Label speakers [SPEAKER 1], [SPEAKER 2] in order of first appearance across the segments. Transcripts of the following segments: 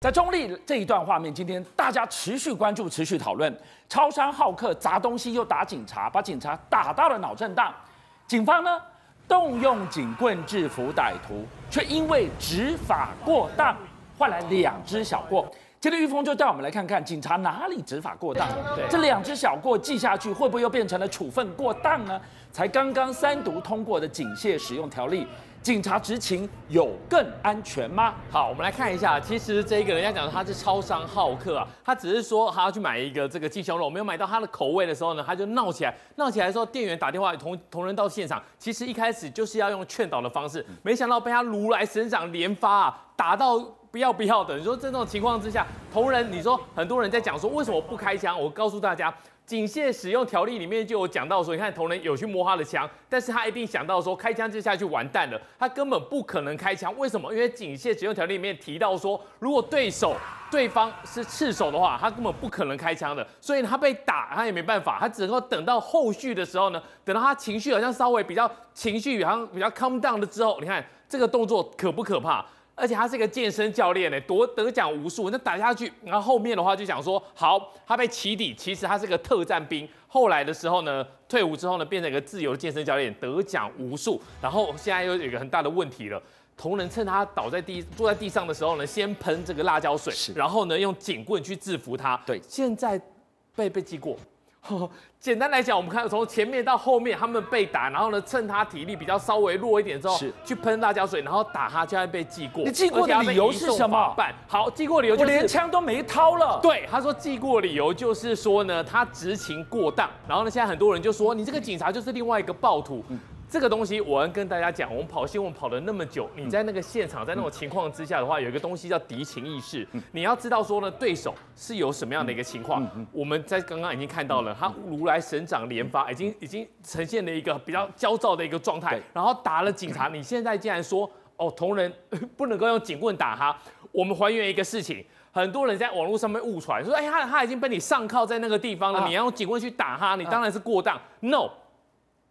[SPEAKER 1] 在中立这一段画面，今天大家持续关注、持续讨论，超商好客砸东西又打警察，把警察打到了脑震荡。警方呢动用警棍制服歹徒，却因为执法过当，换来两只小过。今天玉峰就带我们来看看警察哪里执法过当，对这两只小过记下去，会不会又变成了处分过当呢？才刚刚三读通过的警械使用条例。警察执勤有更安全吗？
[SPEAKER 2] 好，我们来看一下。其实这个人家讲他是超商好客啊，他只是说他要去买一个这个鸡胸肉，没有买到他的口味的时候呢，他就闹起来。闹起来的时候，店员打电话同同仁到现场。其实一开始就是要用劝导的方式，没想到被他如来神掌连发啊，打到不要不要的。你说这种情况之下，同仁，你说很多人在讲说为什么不开枪？我告诉大家。警械使用条例里面就有讲到说，你看同仁有去摸他的枪，但是他一定想到说开枪就下去完蛋了，他根本不可能开枪。为什么？因为警械使用条例里面提到说，如果对手对方是赤手的话，他根本不可能开枪的。所以他被打，他也没办法，他只能够等到后续的时候呢，等到他情绪好像稍微比较情绪好像比较 calm down 了之后，你看这个动作可不可怕？而且他是一个健身教练呢，夺得奖无数。那打下去，然后后面的话就讲说，好，他被起底，其实他是个特战兵。后来的时候呢，退伍之后呢，变成一个自由的健身教练，得奖无数。然后现在又有一个很大的问题了，同仁趁他倒在地、坐在地上的时候呢，先喷这个辣椒水，是然后呢用警棍去制服他。对，现在被被记过。简单来讲，我们看从前面到后面，他们被打，然后呢，趁他体力比较稍微弱一点之后，是去喷辣椒水，然后打他，就会被记过。
[SPEAKER 1] 你记过的理由是什么？
[SPEAKER 2] 办好，记过理由就是
[SPEAKER 1] 我连枪都没掏了。
[SPEAKER 2] 对，他说记过理由就是说呢，他执勤过当。然后呢，现在很多人就说，你这个警察就是另外一个暴徒。嗯这个东西我要跟大家讲，我们跑新闻跑了那么久，你在那个现场，在那种情况之下的话，有一个东西叫敌情意识。你要知道说呢，对手是有什么样的一个情况。我们在刚刚已经看到了，他如来神掌连发，已经已经呈现了一个比较焦躁的一个状态，然后打了警察。你现在竟然说哦，同仁 不能够用警棍打他。我们还原一个事情，很多人在网络上面误传说，哎，他他已经被你上铐在那个地方了，你要用警棍去打他，你当然是过当。No。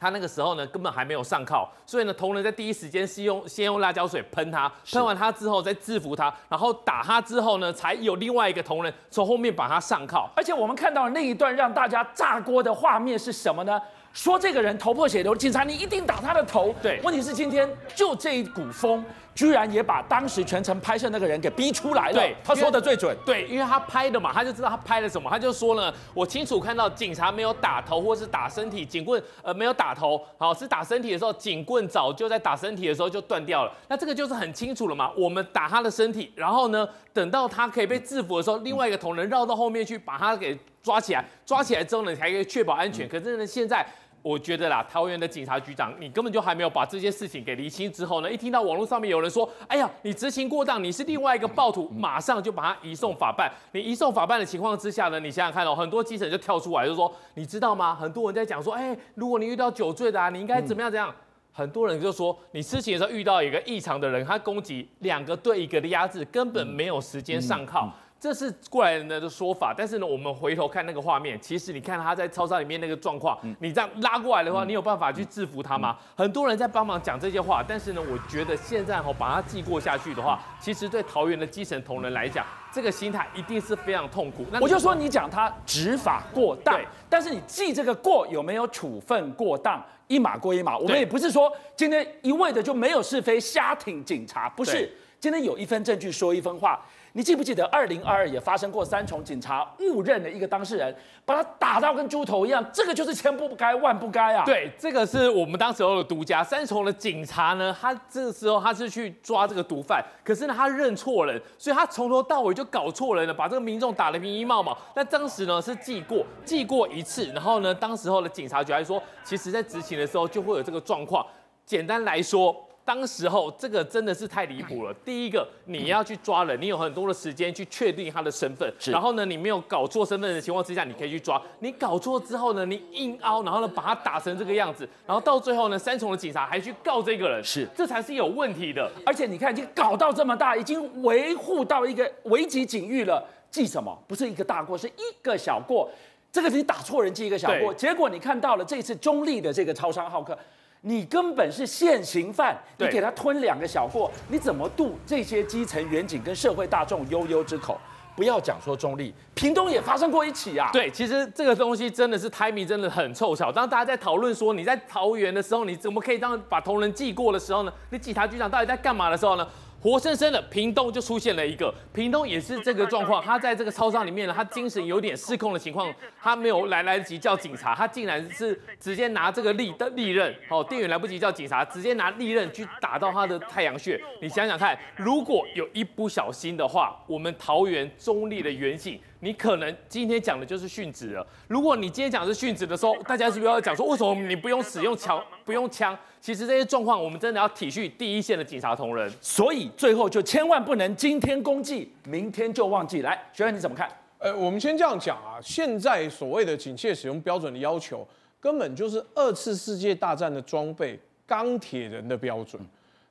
[SPEAKER 2] 他那个时候呢，根本还没有上铐，所以呢，同仁在第一时间是用先用辣椒水喷他，喷完他之后再制服他，然后打他之后呢，才有另外一个同仁从后面把他上铐。
[SPEAKER 1] 而且我们看到那一段让大家炸锅的画面是什么呢？说这个人头破血流，警察你一定打他的头。对，问题是今天就这一股风。居然也把当时全程拍摄那个人给逼出来了。对，他说的最准。
[SPEAKER 2] 对，因为他拍的嘛，他就知道他拍了什么。他就说呢，我清楚看到警察没有打头或是打身体，警棍呃没有打头，好是打身体的时候，警棍早就在打身体的时候就断掉了。那这个就是很清楚了嘛。我们打他的身体，然后呢，等到他可以被制服的时候，另外一个同仁绕到后面去把他给抓起来，抓起来之后呢，才可以确保安全。可是呢，现在。我觉得啦，桃园的警察局长，你根本就还没有把这件事情给厘清之后呢，一听到网络上面有人说，哎呀，你执行过当，你是另外一个暴徒，马上就把他移送法办。你移送法办的情况之下呢，你想想看哦，很多基层就跳出来就说，你知道吗？很多人在讲说，哎，如果你遇到酒醉的啊，你应该怎么样怎样？很多人就说，你执勤的时候遇到一个异常的人，他攻击两个对一个的压制，根本没有时间上铐。这是过来人的说法，但是呢，我们回头看那个画面，其实你看他在操场里面那个状况，你这样拉过来的话，你有办法去制服他吗？很多人在帮忙讲这些话，但是呢，我觉得现在哈把他记过下去的话，其实对桃园的基层同仁来讲，这个心态一定是非常痛苦。那
[SPEAKER 1] 我就说你讲他执法过当，但是你记这个过有没有处分过当，一码归一码。我们也不是说今天一味的就没有是非，瞎挺警察，不是。今天有一分证据说一分话。你记不记得二零二二也发生过三重警察误认的一个当事人，把他打到跟猪头一样，这个就是千不该万不该啊！
[SPEAKER 2] 对，这个是我们当时候的独家。三重的警察呢，他这个时候他是去抓这个毒贩，可是呢他认错人，所以他从头到尾就搞错人了，把这个民众打得迷迷茫茫。那当时呢是记过，记过一次，然后呢当时候的警察局还说，其实在执勤的时候就会有这个状况。简单来说。当时候这个真的是太离谱了。第一个，你要去抓人，你有很多的时间去确定他的身份。是然后呢，你没有搞错身份的情况之下，你可以去抓。你搞错之后呢，你硬凹，然后呢把他打成这个样子，然后到最后呢，三重的警察还去告这个人，是，这才是有问题的。
[SPEAKER 1] 而且你看，已经搞到这么大，已经维护到一个危急警域了，记什么？不是一个大过，是一个小过。这个是你打错人记一个小过，对结果你看到了这次中立的这个超商好客。你根本是现行犯，你
[SPEAKER 2] 对
[SPEAKER 1] 给他吞两个小过，你怎么渡这些基层远景跟社会大众悠悠之口？不要讲说中立，屏东也发生过一起啊。
[SPEAKER 2] 对，其实这个东西真的是 timing 真的很凑巧。当大家在讨论说你在桃园的时候，你怎么可以这样把同仁记过的时候呢？你警察局长到底在干嘛的时候呢？活生生的屏东就出现了一个，屏东也是这个状况，他在这个超商里面呢，他精神有点失控的情况，他没有来来得及叫警察，他竟然是直接拿这个利的利刃，哦，店员来不及叫警察，直接拿利刃去打到他的太阳穴。你想想看，如果有一不小心的话，我们桃园中立的员警。你可能今天讲的就是殉职了。如果你今天讲的是殉职的时候，大家是不是要讲说，为什么你不用使用枪，不用枪？其实这些状况，我们真的要体恤第一线的警察同仁。
[SPEAKER 1] 所以最后就千万不能今天公祭，明天就忘记。来，学员你怎么看？
[SPEAKER 3] 呃，我们先这样讲啊，现在所谓的警械使用标准的要求，根本就是二次世界大战的装备钢铁人的标准。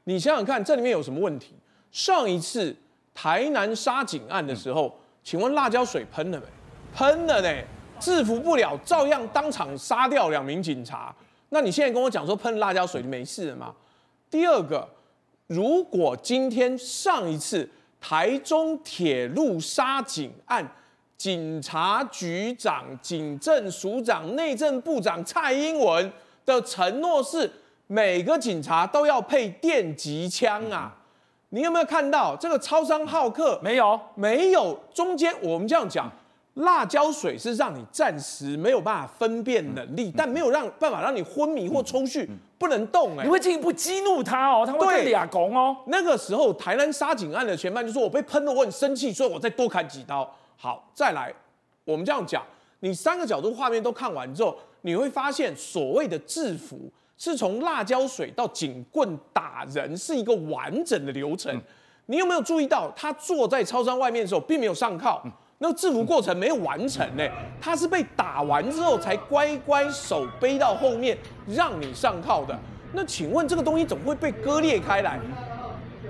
[SPEAKER 3] 你想想看，这里面有什么问题？上一次台南杀警案的时候。请问辣椒水喷了没？喷了呢，制服不了，照样当场杀掉两名警察。那你现在跟我讲说喷辣椒水就没事了吗？第二个，如果今天上一次台中铁路杀警案，警察局长、警政署长、内政部长蔡英文的承诺是每个警察都要配电击枪啊？你有没有看到这个超商好客？
[SPEAKER 1] 没有，
[SPEAKER 3] 没有。中间我们这样讲，辣椒水是让你暂时没有办法分辨能力，但没有让办法让你昏迷或抽搐，不能动。哎，
[SPEAKER 1] 你会进一步激怒他哦，他会被俩拱哦。
[SPEAKER 3] 那个时候台南杀警案的嫌犯就说：“我被喷了，我很生气，所以我再多砍几刀。”好，再来，我们这样讲，你三个角度画面都看完之后，你会发现所谓的制服。是从辣椒水到警棍打人是一个完整的流程，你有没有注意到他坐在超商外面的时候并没有上铐，那个制服过程没有完成呢？他是被打完之后才乖乖手背到后面让你上铐的。那请问这个东西怎么会被割裂开来？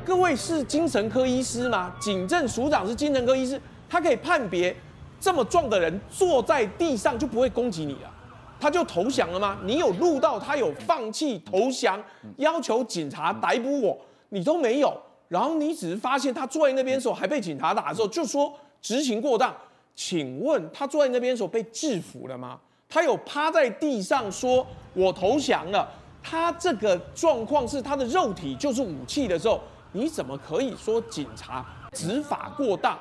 [SPEAKER 3] 各位是精神科医师吗？警政署长是精神科医师，他可以判别这么壮的人坐在地上就不会攻击你了。他就投降了吗？你有录到他有放弃投降，要求警察逮捕我，你都没有。然后你只是发现他坐在那边的时候还被警察打的时候，就说执行过当。请问他坐在那边的时候被制服了吗？他有趴在地上说“我投降了”。他这个状况是他的肉体就是武器的时候，你怎么可以说警察执法过当？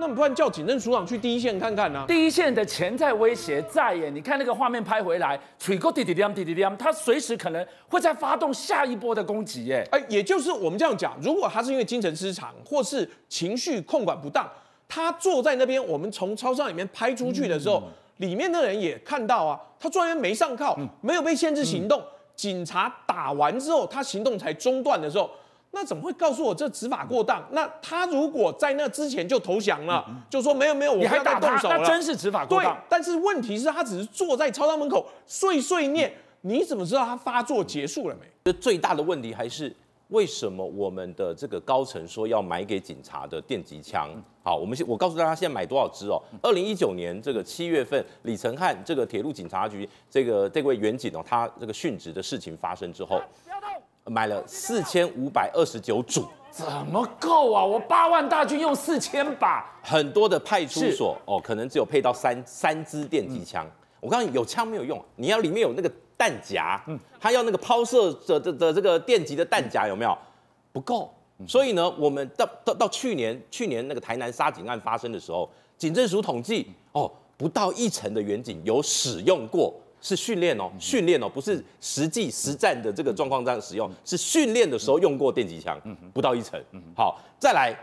[SPEAKER 3] 那你不然叫警政署长去第一线看看呢、啊？
[SPEAKER 1] 第一线的潜在威胁在耶，你看那个画面拍回来，滴滴亮滴滴亮，他随时可能会再发动下一波的攻击耶。
[SPEAKER 3] 哎，也就是我们这样讲，如果他是因为精神失常或是情绪控管不当，他坐在那边，我们从超商里面拍出去的时候，嗯、里面的人也看到啊，他坐在那边没上铐，嗯、没有被限制行动，嗯、警察打完之后，他行动才中断的时候。那怎么会告诉我这执法过当？那他如果在那之前就投降了，嗯、就说没有没有，我还在动手了，
[SPEAKER 1] 那真是执法过当。
[SPEAKER 3] 对，但是问题是，他只是坐在操商门口碎碎念，嗯、你怎么知道他发作结束了没？
[SPEAKER 4] 这最大的问题还是为什么我们的这个高层说要买给警察的电击枪？好，我们先我告诉大家现在买多少支哦？二零一九年这个七月份，李承汉这个铁路警察局这个这位员警哦，他这个殉职的事情发生之后。买了四千五百二十九组，
[SPEAKER 1] 怎么够啊？我八万大军用四千把，
[SPEAKER 4] 很多的派出所哦，可能只有配到三三支电击枪。嗯、我告诉你，有枪没有用，你要里面有那个弹夹，嗯，他要那个抛射的的的这个电击的弹夹有没有？不够，所以呢，我们到到到去年去年那个台南杀警案发生的时候，警政署统计哦，不到一成的员警有使用过。是训练哦，训练哦，不是实际实战的这个状况这样使用，是训练的时候用过电击枪，不到一成。好，再来，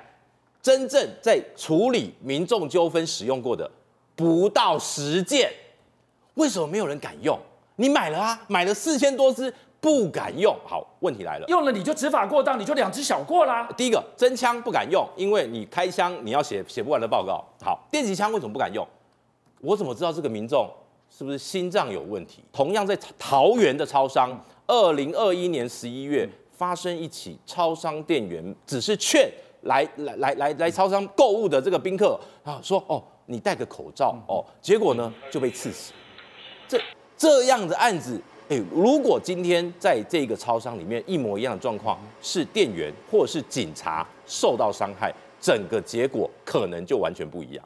[SPEAKER 4] 真正在处理民众纠纷使用过的不到十件，为什么没有人敢用？你买了啊，买了四千多支，不敢用。好，问题来了，
[SPEAKER 1] 用了你就执法过当，你就两支小过啦。
[SPEAKER 4] 第一个真枪不敢用，因为你开枪你要写写不完的报告。好，电击枪为什么不敢用？我怎么知道这个民众？是不是心脏有问题？同样在桃园的超商，二零二一年十一月发生一起超商店员只是劝来来来来来超商购物的这个宾客啊，说哦，你戴个口罩哦，结果呢就被刺死。这这样的案子哎，如果今天在这个超商里面一模一样的状况，是店员或是警察受到伤害，整个结果可能就完全不一样。